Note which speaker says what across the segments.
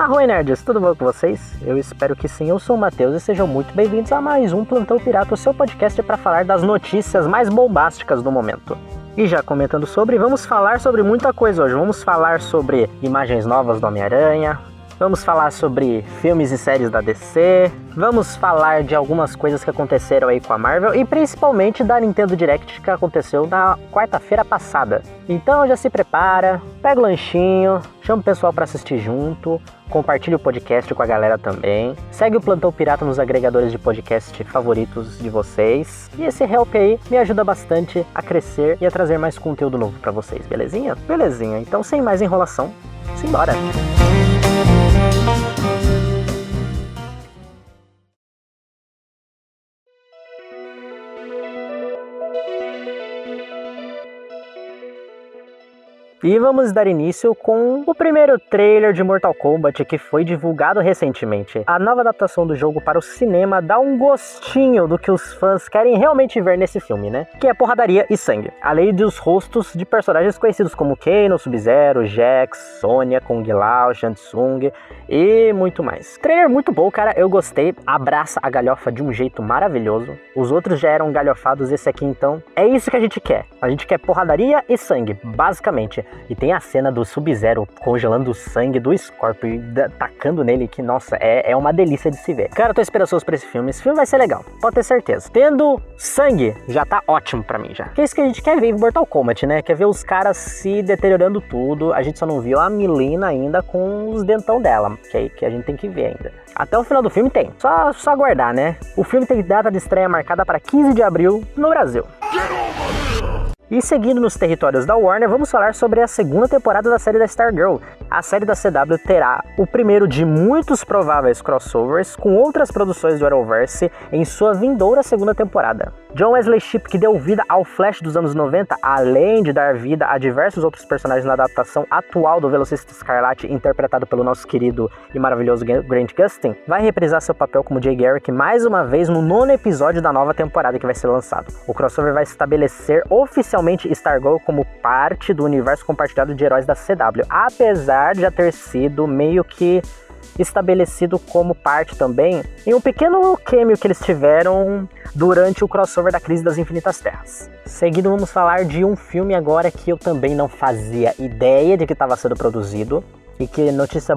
Speaker 1: Arroi Nerds, tudo bom com vocês? Eu espero que sim, eu sou o Matheus e sejam muito bem-vindos a mais um Plantão Pirata, o seu podcast para falar das notícias mais bombásticas do momento. E já comentando sobre, vamos falar sobre muita coisa hoje. Vamos falar sobre imagens novas do Homem-Aranha, Vamos falar sobre filmes e séries da DC. Vamos falar de algumas coisas que aconteceram aí com a Marvel e principalmente da Nintendo Direct que aconteceu na quarta-feira passada. Então já se prepara, pega o lanchinho, chama o pessoal para assistir junto, compartilha o podcast com a galera também. Segue o Plantão Pirata nos agregadores de podcast favoritos de vocês. E esse help aí me ajuda bastante a crescer e a trazer mais conteúdo novo para vocês, belezinha? Belezinha. Então sem mais enrolação, simbora. E vamos dar início com o primeiro trailer de Mortal Kombat que foi divulgado recentemente. A nova adaptação do jogo para o cinema dá um gostinho do que os fãs querem realmente ver nesse filme, né? Que é porradaria e sangue. Além dos rostos de personagens conhecidos como Kano, Sub-Zero, Jax, Sonya, Kung Lao, Shang Tsung e muito mais. Trailer muito bom, cara. Eu gostei. Abraça a galhofa de um jeito maravilhoso. Os outros já eram galhofados, esse aqui então. É isso que a gente quer. A gente quer porradaria e sangue, basicamente. E tem a cena do Sub-Zero congelando o sangue do Scorpio e tacando nele, que, nossa, é, é uma delícia de se ver. Cara, eu tô esperançoso pra esse filme. Esse filme vai ser legal, pode ter certeza. Tendo sangue, já tá ótimo pra mim já. Que é isso que a gente quer ver em Mortal Kombat, né? Quer ver os caras se deteriorando tudo. A gente só não viu a Milena ainda com os dentão dela, que, é, que a gente tem que ver ainda. Até o final do filme tem. Só, só aguardar, né? O filme tem data de estreia marcada para 15 de abril no Brasil. E seguindo nos territórios da Warner, vamos falar sobre a segunda temporada da série da Stargirl. A série da CW terá o primeiro de muitos prováveis crossovers com outras produções do Arrowverse em sua vindoura segunda temporada. John Wesley Shipp, que deu vida ao Flash dos anos 90, além de dar vida a diversos outros personagens na adaptação atual do Velocista Escarlate, interpretado pelo nosso querido e maravilhoso Grant Gustin, vai reprisar seu papel como Jay Garrick mais uma vez no nono episódio da nova temporada que vai ser lançado. O crossover vai estabelecer oficialmente Stargirl como parte do universo compartilhado de heróis da CW, apesar de já ter sido meio que estabelecido como parte também em um pequeno cameo que eles tiveram durante o crossover da Crise das Infinitas Terras. Seguindo, vamos falar de um filme agora que eu também não fazia ideia de que estava sendo produzido e que notícia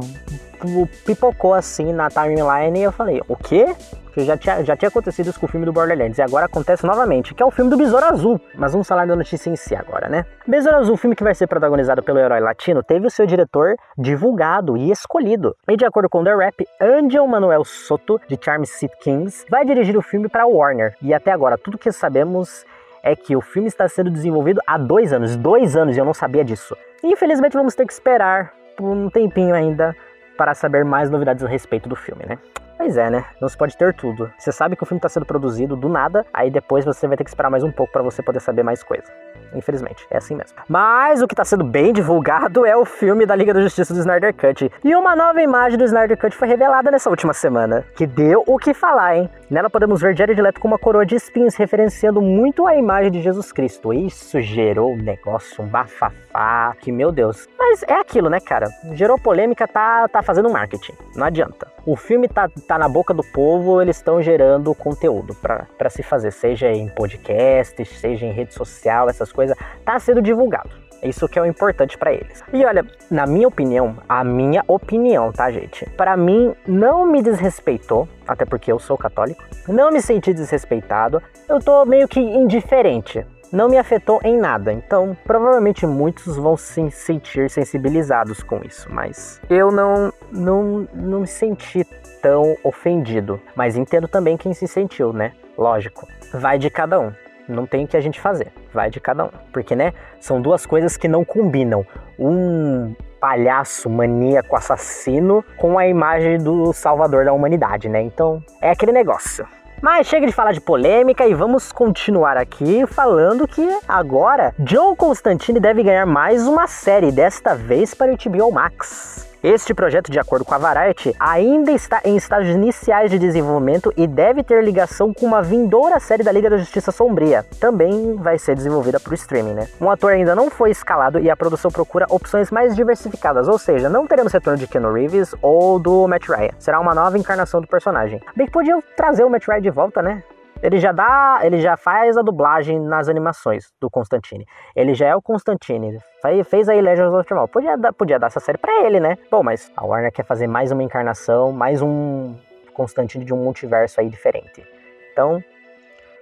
Speaker 1: pipocou assim na timeline e eu falei, o quê? que já tinha, já tinha acontecido isso com o filme do Borderlands, e agora acontece novamente, que é o filme do Besouro Azul. Mas vamos falar da notícia em si agora, né? Besouro Azul, filme que vai ser protagonizado pelo herói latino, teve o seu diretor divulgado e escolhido. E de acordo com The Rap, Angel Manuel Soto, de Charm City Kings, vai dirigir o filme para Warner. E até agora, tudo que sabemos é que o filme está sendo desenvolvido há dois anos. Dois anos e eu não sabia disso. E infelizmente vamos ter que esperar um tempinho ainda para saber mais novidades a respeito do filme, né? Pois é, né? Não se pode ter tudo. Você sabe que o filme está sendo produzido do nada, aí depois você vai ter que esperar mais um pouco para você poder saber mais coisa. Infelizmente, é assim mesmo. Mas o que está sendo bem divulgado é o filme da Liga da Justiça do Snyder Cut. E uma nova imagem do Snyder Cut foi revelada nessa última semana, que deu o que falar, hein? Nela podemos ver Jared Leto com uma coroa de espinhos, referenciando muito a imagem de Jesus Cristo. Isso gerou um negócio, um bafafá, que meu Deus. Mas é aquilo, né, cara? Gerou polêmica, tá, tá fazendo marketing. Não adianta. O filme tá, tá na boca do povo, eles estão gerando conteúdo para se fazer, seja em podcast, seja em rede social, essas coisas, tá sendo divulgado. Isso que é o importante para eles. E olha, na minha opinião, a minha opinião, tá, gente? Para mim, não me desrespeitou, até porque eu sou católico. Não me senti desrespeitado. Eu tô meio que indiferente não me afetou em nada. Então, provavelmente muitos vão se sentir sensibilizados com isso, mas eu não não não me senti tão ofendido, mas entendo também quem se sentiu, né? Lógico. Vai de cada um. Não tem o que a gente fazer. Vai de cada um. Porque, né? São duas coisas que não combinam. Um palhaço maníaco assassino com a imagem do salvador da humanidade, né? Então, é aquele negócio. Mas chega de falar de polêmica e vamos continuar aqui falando que agora John Constantine deve ganhar mais uma série, desta vez para o HBO Max. Este projeto, de acordo com a Variety, ainda está em estágios iniciais de desenvolvimento e deve ter ligação com uma vindoura série da Liga da Justiça Sombria. Também vai ser desenvolvida para o streaming, né? Um ator ainda não foi escalado e a produção procura opções mais diversificadas, ou seja, não teremos retorno de Keanu Reeves ou do Matt Ryan. Será uma nova encarnação do personagem. Bem que podiam trazer o Matt Ryan de volta, né? Ele já dá, ele já faz a dublagem nas animações do Constantine. Ele já é o Constantine. Fez aí Legends of Tomorrow. Podia dar, podia dar essa série para ele, né? Bom, mas a Warner quer fazer mais uma encarnação, mais um Constantine de um multiverso aí diferente. Então,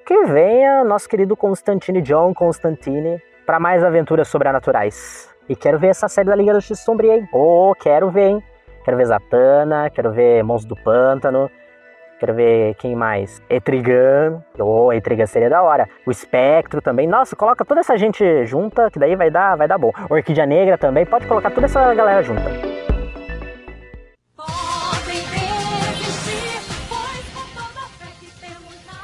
Speaker 1: que venha nosso querido Constantine John Constantine para mais aventuras sobrenaturais. E quero ver essa série da Liga da Justiça Sombria, hein? Oh, quero ver, hein? Quero ver Zatanna, quero ver Monstros do Pântano, Quero ver quem mais. Etrigan. Oh, Etrigan seria da hora. O Espectro também. Nossa, coloca toda essa gente junta, que daí vai dar, vai dar bom. Orquídea Negra também. Pode colocar toda essa galera junta.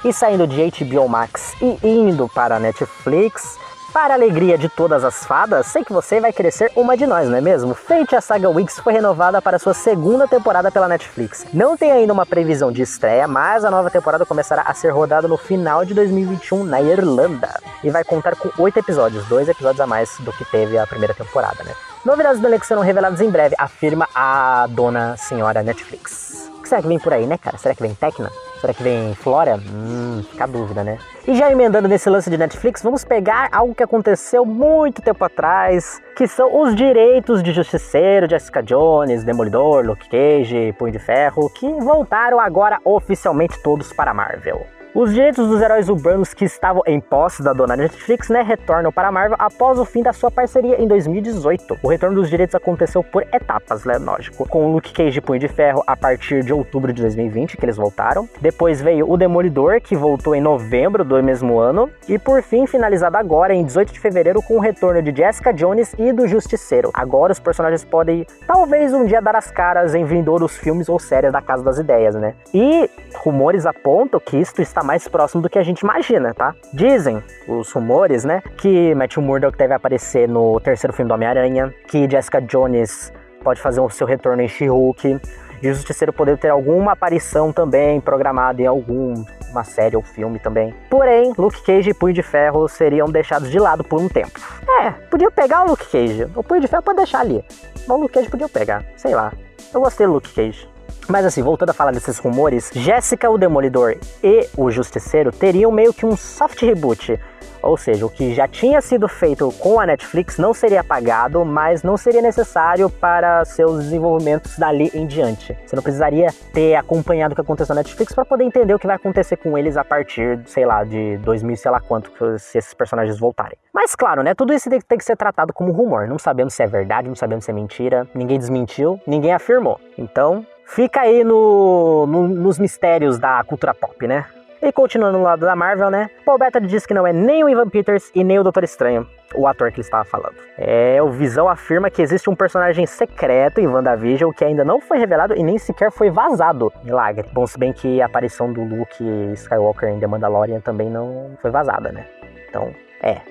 Speaker 1: E saindo de HBO Max e indo para a Netflix, para a alegria de todas as fadas, sei que você vai ser uma de nós, não é mesmo? Fate a Saga Weeks foi renovada para sua segunda temporada pela Netflix. Não tem ainda uma previsão de estreia, mas a nova temporada começará a ser rodada no final de 2021 na Irlanda. E vai contar com oito episódios, dois episódios a mais do que teve a primeira temporada, né? Novidades do elenco serão reveladas em breve, afirma a dona senhora Netflix. Que será que vem por aí, né, cara? Será que vem Tecna? Será que vem Flora? Hum, fica a dúvida, né? E já emendando nesse lance de Netflix, vamos pegar algo que aconteceu muito tempo atrás, que são os direitos de Justiceiro, Jessica Jones, Demolidor, Luke Cage, Punho de Ferro, que voltaram agora oficialmente todos para a Marvel. Os direitos dos heróis urbanos que estavam em posse da dona Netflix, né, retornam para a Marvel após o fim da sua parceria em 2018. O retorno dos direitos aconteceu por etapas, né, lógico, com o Luke Cage e Punho de Ferro a partir de outubro de 2020, que eles voltaram. Depois veio o Demolidor, que voltou em novembro do mesmo ano, e por fim finalizado agora em 18 de fevereiro com o retorno de Jessica Jones e do Justiceiro. Agora os personagens podem talvez um dia dar as caras em vindouros filmes ou séries da Casa das Ideias, né? E rumores apontam que isto está mais próximo do que a gente imagina, tá? Dizem os rumores, né, que Matthew Murdock deve aparecer no terceiro filme do Homem-Aranha, que Jessica Jones pode fazer o seu retorno em She-Hulk, e o Justiceiro poder ter alguma aparição também programada em alguma série ou filme também. Porém, Luke Cage e Punho de Ferro seriam deixados de lado por um tempo. É, podia pegar o Luke Cage. O Punho de Ferro pode deixar ali. Mas o Luke Cage podia pegar, sei lá. Eu gostei do Luke Cage. Mas assim, voltando a falar desses rumores, Jéssica, o Demolidor e o Justiceiro teriam meio que um soft reboot. Ou seja, o que já tinha sido feito com a Netflix não seria apagado, mas não seria necessário para seus desenvolvimentos dali em diante. Você não precisaria ter acompanhado o que aconteceu na Netflix para poder entender o que vai acontecer com eles a partir, sei lá, de 2000, sei lá quanto, se esses personagens voltarem. Mas claro, né, tudo isso tem que ser tratado como rumor. Não sabemos se é verdade, não sabemos se é mentira. Ninguém desmentiu, ninguém afirmou. Então, fica aí no, no, nos mistérios da cultura pop, né? E continuando no lado da Marvel, né? Paul Bettany diz que não é nem o Ivan Peters e nem o Doutor Estranho, o ator que ele estava falando. É, o Visão afirma que existe um personagem secreto em WandaVision que ainda não foi revelado e nem sequer foi vazado. Milagre. Bom, se bem que a aparição do Luke Skywalker em The Mandalorian também não foi vazada, né? Então, é,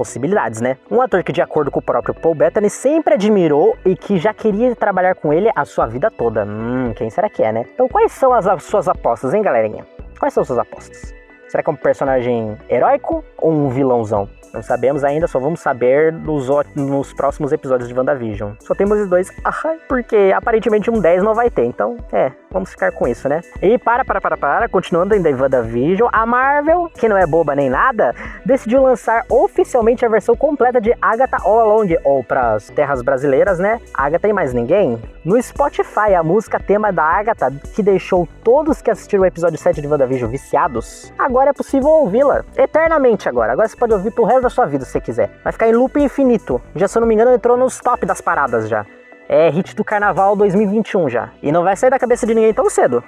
Speaker 1: possibilidades, né? Um ator que, de acordo com o próprio Paul Bettany, sempre admirou e que já queria trabalhar com ele a sua vida toda. Hum, quem será que é, né? Então, quais são as, as suas apostas, hein, galerinha? Quais são suas apostas? Será que é um personagem heróico ou um vilãozão? Não sabemos ainda, só vamos saber nos, nos próximos episódios de WandaVision. Só temos os dois, ah, porque aparentemente um 10 não vai ter, então é, vamos ficar com isso, né? E para, para, para, para, continuando ainda em WandaVision, a Marvel, que não é boba nem nada, decidiu lançar oficialmente a versão completa de Agatha All Along, ou para as terras brasileiras, né? Agatha e mais ninguém. No Spotify, a música tema da Agatha, que deixou todos que assistiram o episódio 7 de WandaVision viciados, agora é possível ouvi-la eternamente agora. Agora você pode ouvir pro resto da sua vida, se você quiser. Vai ficar em loop infinito. Já, se eu não me engano, entrou nos top das paradas já. É hit do Carnaval 2021 já. E não vai sair da cabeça de ninguém tão cedo.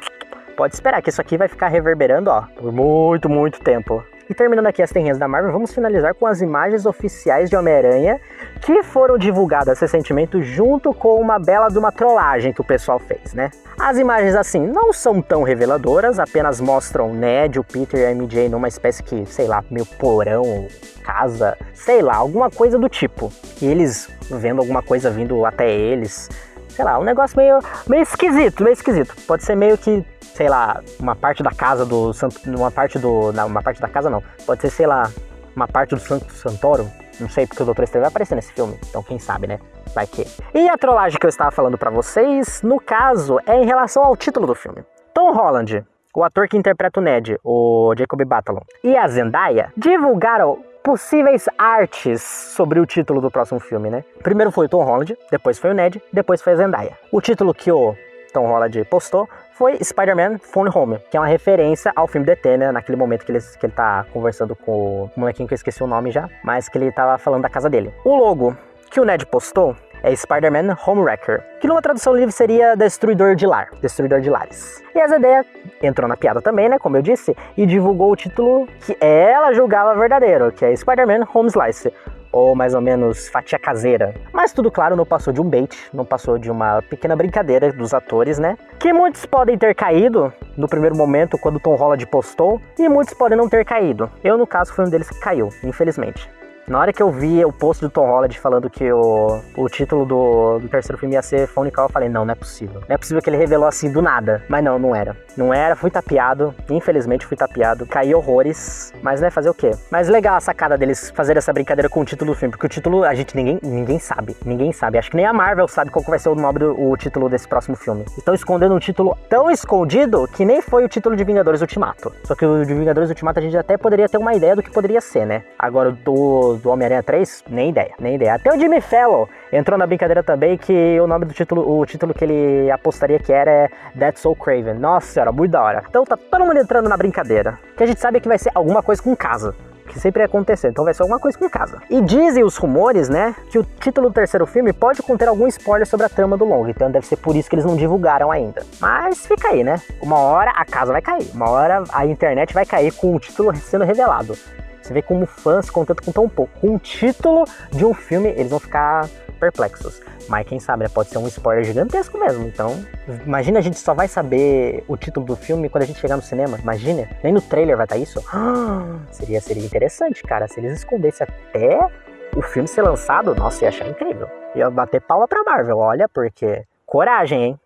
Speaker 1: Pode esperar que isso aqui vai ficar reverberando, ó, por muito, muito tempo. E terminando aqui as terrinhas da Marvel, vamos finalizar com as imagens oficiais de Homem-Aranha que foram divulgadas recentemente junto com uma bela de uma trollagem que o pessoal fez, né? As imagens assim não são tão reveladoras, apenas mostram Ned, o Peter e a MJ numa espécie que, sei lá, meio porão, casa, sei lá, alguma coisa do tipo. E eles vendo alguma coisa vindo até eles, sei lá, um negócio meio, meio esquisito, meio esquisito. Pode ser meio que, sei lá, uma parte da casa do Santo, uma parte do, não, uma parte da casa não. Pode ser, sei lá, uma parte do Santo Santoro. Não sei porque o Doutor Estranho vai aparecer nesse filme, então quem sabe, né? Vai que. E a trollagem que eu estava falando para vocês, no caso, é em relação ao título do filme. Tom Holland, o ator que interpreta o Ned, o Jacob Batalon, e a Zendaya divulgaram possíveis artes sobre o título do próximo filme, né? Primeiro foi o Tom Holland, depois foi o Ned, depois foi a Zendaya. O título que o Tom Holland postou foi Spider-Man Phone Home, que é uma referência ao filme DT, né? Naquele momento que ele, que ele tá conversando com o molequinho que eu esqueci o nome já, mas que ele tava falando da casa dele. O logo que o Ned postou é Spider-Man Homewrecker, que numa tradução livre seria Destruidor de Lar, Destruidor de Lares. E a Zendaya entrou na piada também, né, como eu disse, e divulgou o título que ela julgava verdadeiro, que é Spider-Man Home Slice, ou mais ou menos fatia caseira. Mas tudo claro, não passou de um bait, não passou de uma pequena brincadeira dos atores, né? Que muitos podem ter caído no primeiro momento quando Tom Holland postou, e muitos podem não ter caído. Eu, no caso, fui um deles que caiu, infelizmente. Na hora que eu vi o post do Tom Holland falando que o, o título do, do terceiro filme ia ser Phone Call, eu falei, não, não é possível. Não é possível que ele revelou assim do nada. Mas não, não era. Não era, fui tapeado. Infelizmente fui tapeado. Caí horrores. Mas né, fazer o quê? Mas legal a sacada deles fazer essa brincadeira com o título do filme. Porque o título, a gente ninguém, ninguém sabe. Ninguém sabe. Acho que nem a Marvel sabe qual vai ser o nome do o título desse próximo filme. Estão escondendo um título tão escondido que nem foi o título de Vingadores Ultimato. Só que o de Vingadores Ultimato a gente até poderia ter uma ideia do que poderia ser, né? Agora o do Homem-Aranha 3, nem ideia, nem ideia. Até o Jimmy Fellow entrou na brincadeira também que o nome do título, o título que ele apostaria que era é That's So Craven. Nossa senhora, muito da hora. Então tá todo mundo entrando na brincadeira. Que a gente sabe que vai ser alguma coisa com casa que sempre ia acontecer. Então vai ser alguma coisa com casa. E dizem os rumores, né, que o título do terceiro filme pode conter algum spoiler sobre a trama do longo. Então deve ser por isso que eles não divulgaram ainda. Mas fica aí, né? Uma hora a casa vai cair. Uma hora a internet vai cair com o título sendo revelado. Você vê como fãs contentam com tão pouco. Com o título de um filme, eles vão ficar perplexos. Mas quem sabe, né? Pode ser um spoiler gigantesco mesmo. Então, imagina a gente só vai saber o título do filme quando a gente chegar no cinema. Imagina. Nem no trailer vai estar isso. seria, seria interessante, cara. Se eles escondessem até o filme ser lançado, nossa, ia achar incrível. Ia bater palma pra Marvel, olha, porque. Coragem, hein?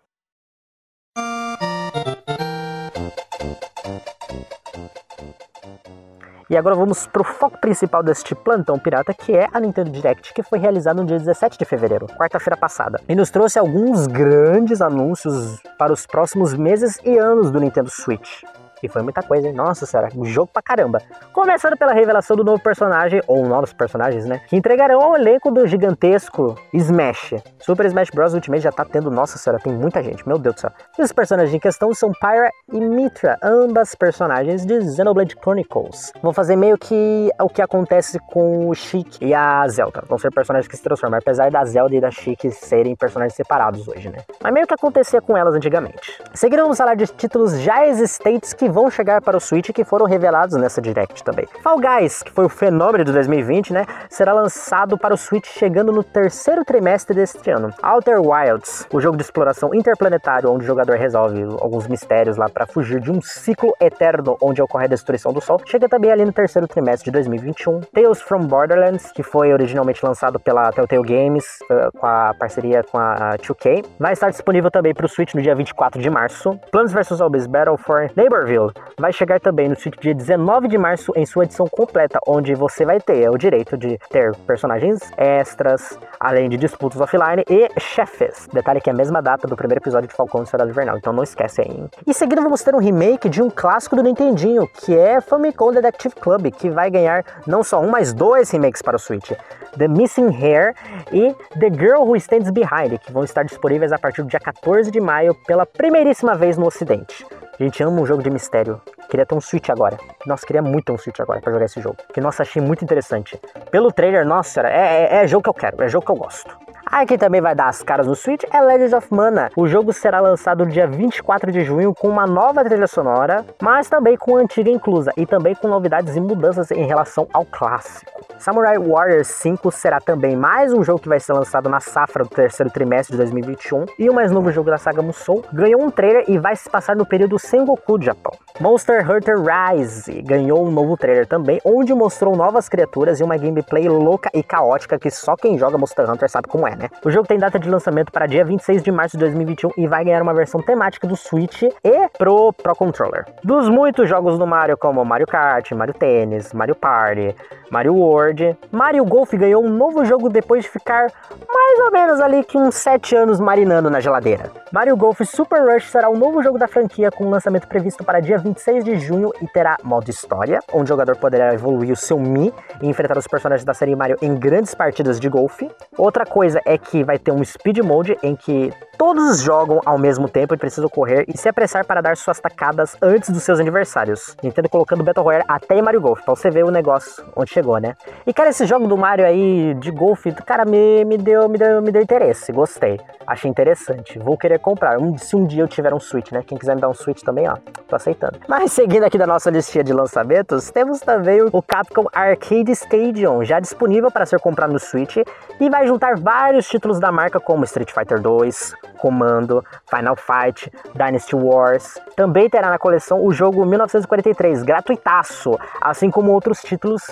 Speaker 1: E agora vamos para o foco principal deste plantão pirata, que é a Nintendo Direct, que foi realizada no dia 17 de fevereiro, quarta-feira passada, e nos trouxe alguns grandes anúncios para os próximos meses e anos do Nintendo Switch. E foi muita coisa, hein? Nossa senhora, um jogo pra caramba. Começando pela revelação do novo personagem, ou novos personagens, né? Que entregarão ao elenco do gigantesco Smash. Super Smash Bros. Ultimate já tá tendo, nossa senhora, tem muita gente, meu Deus do céu. E os personagens em questão são Pyra e Mitra, ambas personagens de Xenoblade Chronicles. Vão fazer meio que o que acontece com o Sheik e a Zelda. Vão ser personagens que se transformam, apesar da Zelda e da Sheik serem personagens separados hoje, né? Mas meio que acontecia com elas antigamente. Seguiram vamos falar de títulos já existentes que vão chegar para o Switch que foram revelados nessa Direct também. Fall Guys, que foi o fenômeno de 2020, né, será lançado para o Switch chegando no terceiro trimestre deste ano. Outer Wilds, o jogo de exploração interplanetário onde o jogador resolve alguns mistérios lá para fugir de um ciclo eterno onde ocorre a destruição do Sol, chega também ali no terceiro trimestre de 2021. Tales from Borderlands, que foi originalmente lançado pela Telltale Games uh, com a parceria com a 2K, vai estar disponível também para o Switch no dia 24 de março. Plants vs Zombies Battle for Neighborville vai chegar também no Switch dia 19 de março em sua edição completa, onde você vai ter o direito de ter personagens extras, além de disputas offline e chefes. Detalhe que é a mesma data do primeiro episódio de Falcão do Soldado Invernal, então não esquece aí. Em seguida vamos ter um remake de um clássico do Nintendinho, que é Famicom Detective Club, que vai ganhar não só um, mas dois remakes para o Switch. The Missing Hair e The Girl Who Stands Behind, que vão estar disponíveis a partir do dia 14 de maio pela primeiríssima vez no ocidente. A gente ama um jogo de mistério. Queria ter um Switch agora. Nossa, queria muito ter um Switch agora para jogar esse jogo. Que, nossa, achei muito interessante. Pelo trailer, nossa, é, é, é jogo que eu quero, é jogo que eu gosto. Ah, quem também vai dar as caras no Switch é Legends of Mana. O jogo será lançado no dia 24 de junho com uma nova trilha sonora, mas também com a antiga inclusa e também com novidades e mudanças em relação ao clássico. Samurai Warriors 5 será também mais um jogo que vai ser lançado na safra do terceiro trimestre de 2021 e o mais novo jogo da saga Musou ganhou um trailer e vai se passar no período Sengoku do Japão. Monster Hunter Rise ganhou um novo trailer também, onde mostrou novas criaturas e uma gameplay louca e caótica que só quem joga Monster Hunter sabe como é. né? O jogo tem data de lançamento para dia 26 de março de 2021 e vai ganhar uma versão temática do Switch e pro Pro Controller. Dos muitos jogos do Mario, como Mario Kart, Mario Tennis, Mario Party, Mario World, Mario Golf ganhou um novo jogo depois de ficar mais ou menos ali que uns 7 anos marinando na geladeira. Mario Golf Super Rush será o novo jogo da franquia com lançamento previsto para dia 26 de junho e terá modo história, onde o jogador poderá evoluir o seu Mi e enfrentar os personagens da série Mario em grandes partidas de golfe. Outra coisa é que vai ter um Speed Mode em que todos jogam ao mesmo tempo e precisam correr e se apressar para dar suas tacadas antes dos seus adversários. Nintendo colocando Battle Royale até em Mario Golf, pra você ver o negócio onde chegou, né? E cara, esse jogo do Mario aí de golfe, cara, me, me, deu, me, deu, me deu interesse, gostei. Achei interessante, vou querer comprar. Um, se um dia eu tiver um Switch, né? Quem quiser me dar um Switch também, ó, tô aceitando. Mas seguindo aqui da nossa listinha de lançamentos, temos também o Capcom Arcade Stadium, já disponível para ser comprado no Switch e vai juntar vários títulos da marca como Street Fighter 2, Comando, Final Fight, Dynasty Wars. Também terá na coleção o jogo 1943, gratuitaço, assim como outros títulos,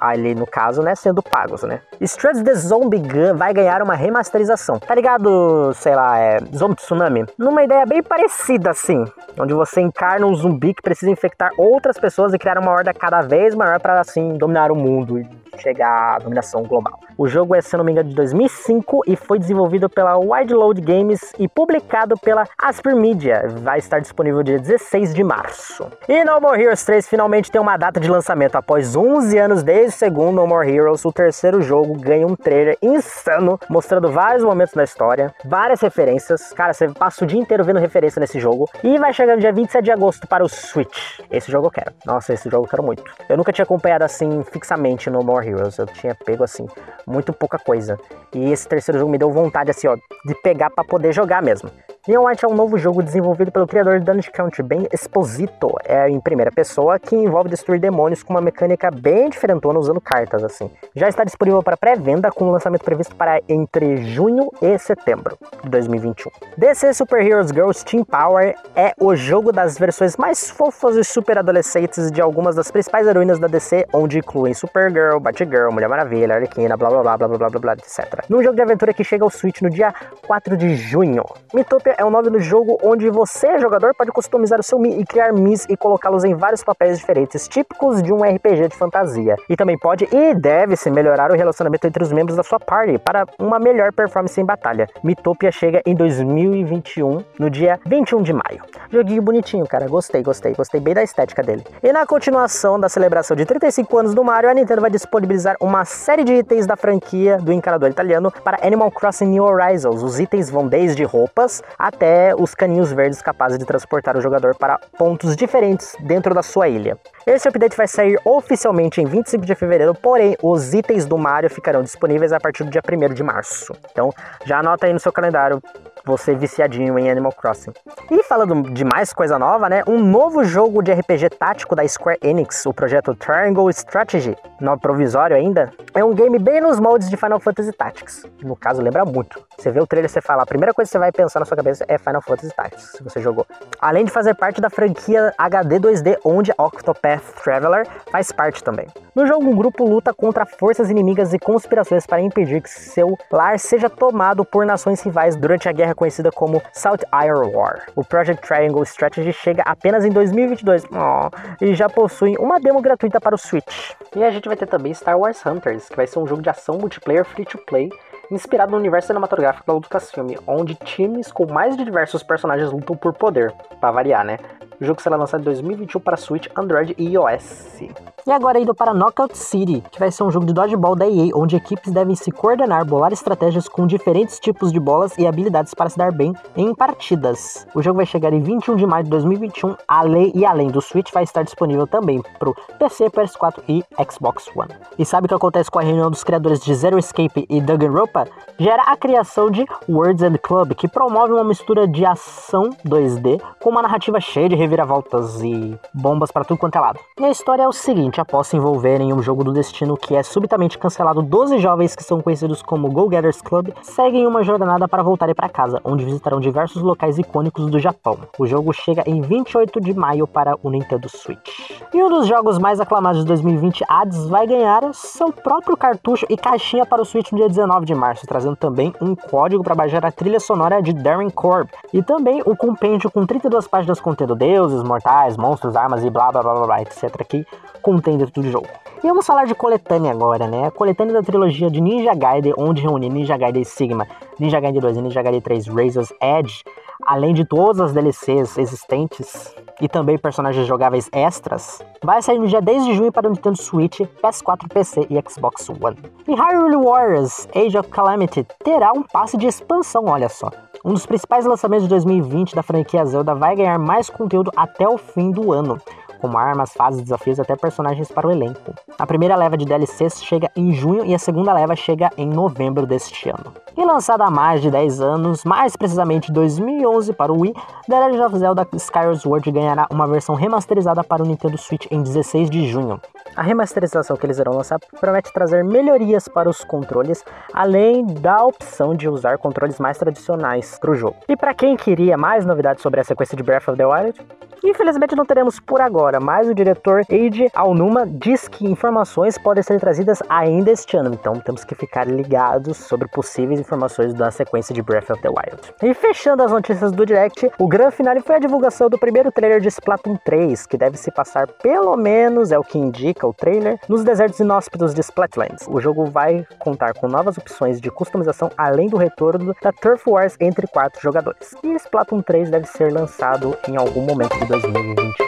Speaker 1: ali no caso, né, sendo pagos, né. Struts the Zombie Gun vai ganhar uma remasterização. Tá ligado, sei lá, é Zombie Tsunami? Numa ideia bem parecida assim, onde você encarna um zumbi que precisa infectar outras pessoas e criar uma horda cada vez maior para assim dominar o mundo e chegar à dominação global. O jogo é, se não me engano, de 2005 e foi desenvolvido pela Wide Load Games e publicado pela Asper Media. Vai estar disponível dia 16 de março. E No More Heroes 3 finalmente tem uma data de lançamento. Após 11 anos desde o segundo No More Heroes, o terceiro jogo ganha um trailer insano, mostrando vários momentos da história, várias referências. Cara, você passa o dia inteiro vendo referência nesse jogo. E vai chegar no dia 27 de agosto para o Switch. Esse jogo eu quero. Nossa, esse jogo eu quero muito. Eu nunca tinha acompanhado assim fixamente No More Heroes. Eu tinha pego assim muito pouca coisa. E esse terceiro jogo me deu vontade assim, ó, de pegar para poder jogar mesmo. Neon White é um novo jogo desenvolvido pelo criador de Dungeon Country, bem Exposito. É em primeira pessoa que envolve destruir demônios com uma mecânica bem diferentona usando cartas assim. Já está disponível para pré-venda com o lançamento previsto para entre junho e setembro de 2021. DC Super Heroes Girls Team Power é o jogo das versões mais fofas e super adolescentes de algumas das principais heroínas da DC, onde incluem Supergirl, Batgirl, Mulher Maravilha, Arlequina, blá blá blá blá blá blá blá, etc. Num jogo de aventura que chega ao Switch no dia 4 de junho. Mitopia é o nome do jogo onde você, jogador, pode customizar o seu Mi e criar Mis e colocá-los em vários papéis diferentes, típicos de um RPG de fantasia. E também pode e deve-se melhorar o relacionamento entre os membros da sua party para uma melhor performance em batalha. Mitopia chega em 2021, no dia 21 de maio. Joguinho bonitinho, cara. Gostei, gostei. Gostei bem da estética dele. E na continuação da celebração de 35 anos do Mario, a Nintendo vai disponibilizar uma série de itens da franquia do encanador italiano para Animal Crossing New Horizons. Os itens vão desde roupas até os caninhos verdes capazes de transportar o jogador para pontos diferentes dentro da sua ilha. Esse update vai sair oficialmente em 25 de fevereiro, porém os itens do Mario ficarão disponíveis a partir do dia 1 de março. Então já anota aí no seu calendário você viciadinho em Animal Crossing. E falando de mais coisa nova, né? Um novo jogo de RPG tático da Square Enix, o projeto Triangle Strategy, no provisório ainda, é um game bem nos moldes de Final Fantasy Tactics. No caso, lembra muito. Você vê o trailer, você fala, a primeira coisa que você vai pensar na sua cabeça é Final Fantasy Tactics, se você jogou. Além de fazer parte da franquia HD 2D, onde Octopath Traveler faz parte também. No jogo, um grupo luta contra forças inimigas e conspirações para impedir que seu lar seja tomado por nações rivais durante a guerra conhecida como South Iron War. O Project Triangle Strategy chega apenas em 2022 oh, e já possui uma demo gratuita para o Switch. E a gente vai ter também Star Wars Hunters, que vai ser um jogo de ação multiplayer free-to-play inspirado no universo cinematográfico da Lucasfilm, onde times com mais de diversos personagens lutam por poder, para variar, né? O jogo será lançado em 2021 para Switch, Android e iOS. E agora indo para Knockout City, que vai ser um jogo de dodgeball da EA, onde equipes devem se coordenar, bolar estratégias com diferentes tipos de bolas e habilidades para se dar bem em partidas. O jogo vai chegar em 21 de maio de 2021, além, e além do Switch vai estar disponível também para o PC, PS4 e Xbox One. E sabe o que acontece com a reunião dos criadores de Zero Escape e Danganronpa? Gera a criação de Words and Club, que promove uma mistura de ação 2D com uma narrativa cheia de reviravoltas e bombas para tudo quanto é lado. E a história é o seguinte: após se envolverem em um jogo do destino que é subitamente cancelado, 12 jovens que são conhecidos como Go Getters Club seguem uma jornada para voltarem para casa, onde visitarão diversos locais icônicos do Japão. O jogo chega em 28 de maio para o Nintendo Switch. E um dos jogos mais aclamados de 2020, Hades, vai ganhar seu próprio cartucho e caixinha para o Switch no dia 19 de março, trazendo também um código para baixar a trilha sonora de Darren Korb e também o compêndio com 32 páginas contendo deuses, mortais, monstros, armas e blá blá blá blá, etc. que contém jogo. E vamos falar de coletânea agora, né? A coletânea da trilogia de Ninja Gaiden, onde reúne Ninja Gaiden Sigma, Ninja Gaiden 2 e Ninja Gaiden 3 Razor's Edge, além de todas as DLCs existentes e também personagens jogáveis extras, vai sair no dia 10 de junho para o Nintendo Switch, PS4, PC e Xbox One. E Hyrule Warriors Age of Calamity terá um passe de expansão, olha só. Um dos principais lançamentos de 2020 da franquia Zelda vai ganhar mais conteúdo até o fim do ano como armas, fases, desafios até personagens para o elenco. A primeira leva de DLCs chega em junho e a segunda leva chega em novembro deste ano. E lançada há mais de 10 anos, mais precisamente 2011 para o Wii, The Legend of Zelda Skyward Sword ganhará uma versão remasterizada para o Nintendo Switch em 16 de junho. A remasterização que eles irão lançar promete trazer melhorias para os controles, além da opção de usar controles mais tradicionais para o jogo. E para quem queria mais novidades sobre a sequência de Breath of the Wild, Infelizmente não teremos por agora, mas o diretor Eiji Aonuma diz que informações podem ser trazidas ainda este ano, então temos que ficar ligados sobre possíveis informações da sequência de Breath of the Wild. E fechando as notícias do Direct, o grande final foi a divulgação do primeiro trailer de Splatoon 3, que deve se passar pelo menos, é o que indica o trailer, nos desertos inóspitos de Splatlands. O jogo vai contar com novas opções de customização além do retorno da Turf Wars entre quatro jogadores. E Splatoon 3 deve ser lançado em algum momento 2022.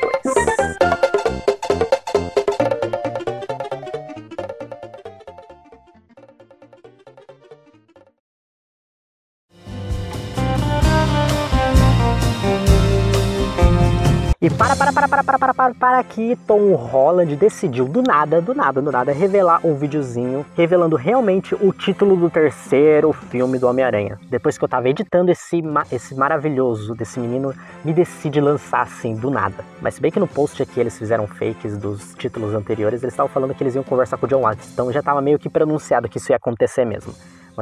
Speaker 1: E para, para, para, para, para, para, para, para que Tom Holland decidiu do nada, do nada, do nada, revelar um videozinho revelando realmente o título do terceiro filme do Homem-Aranha. Depois que eu tava editando esse, esse maravilhoso desse menino, me decide lançar assim, do nada. Mas se bem que no post aqui eles fizeram fakes dos títulos anteriores, eles estavam falando que eles iam conversar com o John Watts, então já tava meio que pronunciado que isso ia acontecer mesmo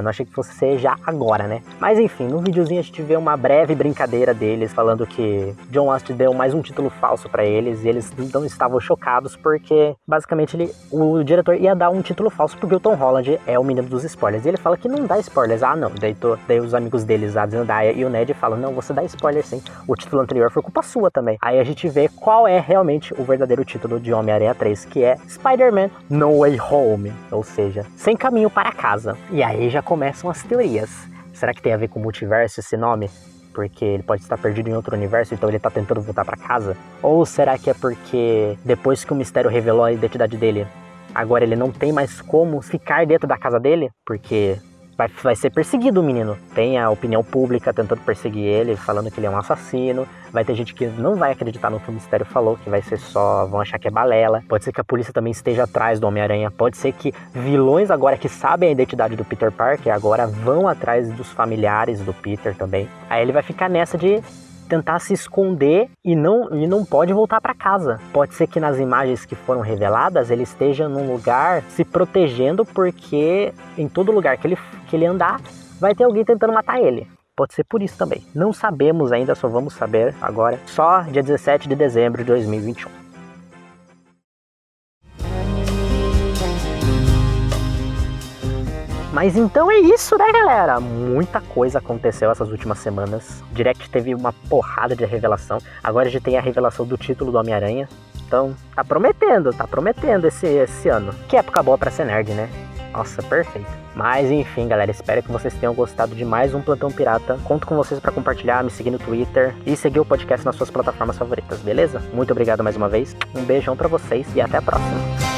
Speaker 1: não achei que fosse ser já agora, né? Mas enfim, no videozinho a gente vê uma breve brincadeira deles falando que John Watts deu mais um título falso para eles e eles então estavam chocados porque basicamente ele, o diretor ia dar um título falso porque o Tom Holland é o menino dos spoilers. E ele fala que não dá spoilers. Ah, não. Daí, tô, daí os amigos deles, a Zendaya e o Ned, falam: Não, você dá spoiler sim. O título anterior foi culpa sua também. Aí a gente vê qual é realmente o verdadeiro título de Homem-Aranha 3, que é Spider-Man No Way Home. Ou seja, sem caminho para casa. E aí já começam as teorias. Será que tem a ver com multiverso esse nome? Porque ele pode estar perdido em outro universo, então ele está tentando voltar para casa? Ou será que é porque depois que o mistério revelou a identidade dele, agora ele não tem mais como ficar dentro da casa dele? Porque vai, vai ser perseguido o menino. Tem a opinião pública tentando perseguir ele, falando que ele é um assassino. Vai ter gente que não vai acreditar no que o mistério falou, que vai ser só, vão achar que é balela. Pode ser que a polícia também esteja atrás do Homem-Aranha. Pode ser que vilões agora que sabem a identidade do Peter Parker agora vão atrás dos familiares do Peter também. Aí ele vai ficar nessa de tentar se esconder e não, e não pode voltar para casa. Pode ser que nas imagens que foram reveladas ele esteja num lugar se protegendo porque em todo lugar que ele, que ele andar vai ter alguém tentando matar ele. Pode ser por isso também. Não sabemos ainda, só vamos saber agora, só dia 17 de dezembro de 2021. Mas então é isso, né, galera? Muita coisa aconteceu essas últimas semanas. Direct teve uma porrada de revelação. Agora a gente tem a revelação do título do Homem-Aranha. Então, tá prometendo, tá prometendo esse, esse ano. Que época boa pra ser nerd, né? Nossa, perfeito. Mas enfim, galera, espero que vocês tenham gostado de mais um Plantão Pirata. Conto com vocês para compartilhar, me seguir no Twitter e seguir o podcast nas suas plataformas favoritas, beleza? Muito obrigado mais uma vez. Um beijão para vocês e até a próxima.